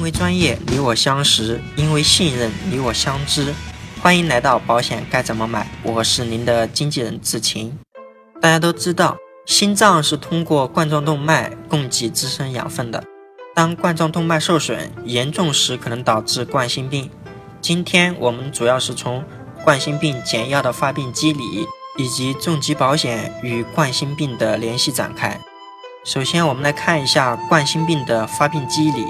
因为专业，你我相识；因为信任，你我相知。欢迎来到保险该怎么买？我是您的经纪人志勤。大家都知道，心脏是通过冠状动脉供给自身养分的。当冠状动脉受损严重时，可能导致冠心病。今天我们主要是从冠心病简要的发病机理以及重疾保险与冠心病的联系展开。首先，我们来看一下冠心病的发病机理。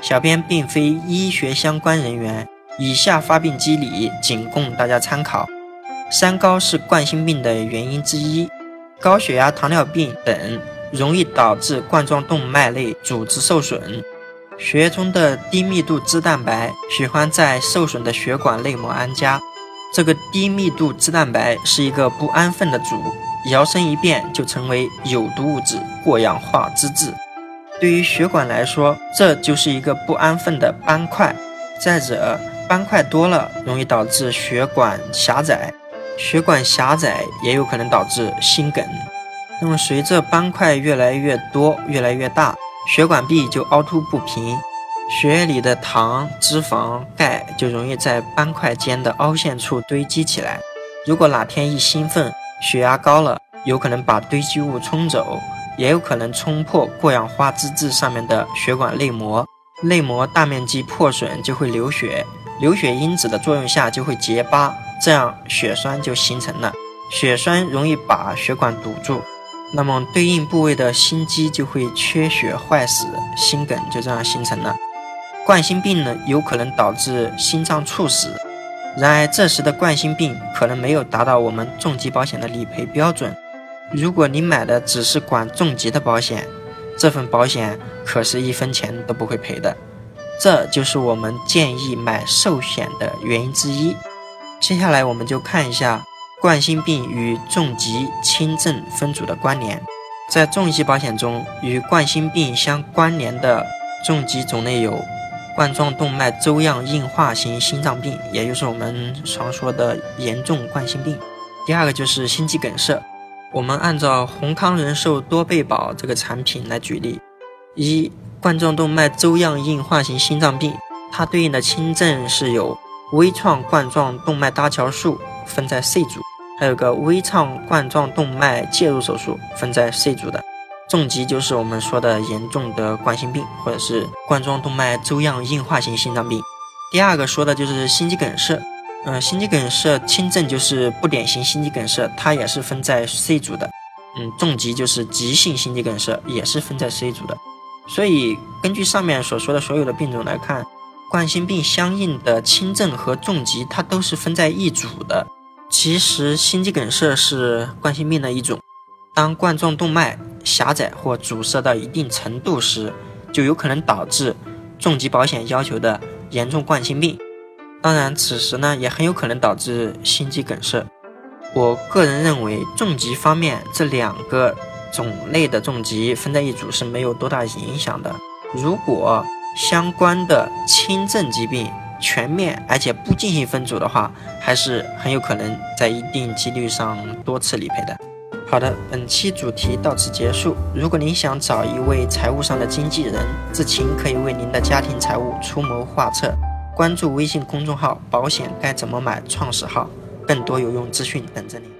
小编并非医学相关人员，以下发病机理仅供大家参考。三高是冠心病的原因之一，高血压、糖尿病等容易导致冠状动脉内组织受损。血液中的低密度脂蛋白喜欢在受损的血管内膜安家，这个低密度脂蛋白是一个不安分的主，摇身一变就成为有毒物质过氧化脂质。对于血管来说，这就是一个不安分的斑块。再者，斑块多了容易导致血管狭窄，血管狭窄也有可能导致心梗。那么，随着斑块越来越多、越来越大。血管壁就凹凸不平，血液里的糖、脂肪、钙就容易在斑块间的凹陷处堆积起来。如果哪天一兴奋，血压高了，有可能把堆积物冲走，也有可能冲破过氧化脂质上面的血管内膜，内膜大面积破损就会流血，流血因子的作用下就会结疤，这样血栓就形成了。血栓容易把血管堵住。那么对应部位的心肌就会缺血坏死，心梗就这样形成了。冠心病呢，有可能导致心脏猝死。然而这时的冠心病可能没有达到我们重疾保险的理赔标准。如果你买的只是管重疾的保险，这份保险可是一分钱都不会赔的。这就是我们建议买寿险的原因之一。接下来我们就看一下。冠心病与重疾轻症分组的关联，在重疾保险中，与冠心病相关联的重疾种类有冠状动脉粥样硬化型心脏病，也就是我们常说的严重冠心病。第二个就是心肌梗塞。我们按照宏康人寿多倍保这个产品来举例，一冠状动脉粥样硬化型心脏病，它对应的轻症是有微创冠状动脉搭桥术。分在 C 组，还有个微创冠状动脉介入手术分在 C 组的。重疾就是我们说的严重的冠心病，或者是冠状动脉粥样硬化型心脏病。第二个说的就是心肌梗塞，嗯，心肌梗塞轻症就是不典型心肌梗塞，它也是分在 C 组的。嗯，重疾就是急性心肌梗塞，也是分在 C 组的。所以根据上面所说的所有的病种来看，冠心病相应的轻症和重疾它都是分在一组的。其实，心肌梗塞是冠心病的一种。当冠状动脉狭窄或阻塞到一定程度时，就有可能导致重疾保险要求的严重冠心病。当然，此时呢，也很有可能导致心肌梗塞。我个人认为，重疾方面这两个种类的重疾分在一组是没有多大影响的。如果相关的轻症疾病，全面而且不进行分组的话，还是很有可能在一定几率上多次理赔的。好的，本期主题到此结束。如果您想找一位财务上的经纪人，志勤可以为您的家庭财务出谋划策。关注微信公众号“保险该怎么买”创始号，更多有用资讯等着你。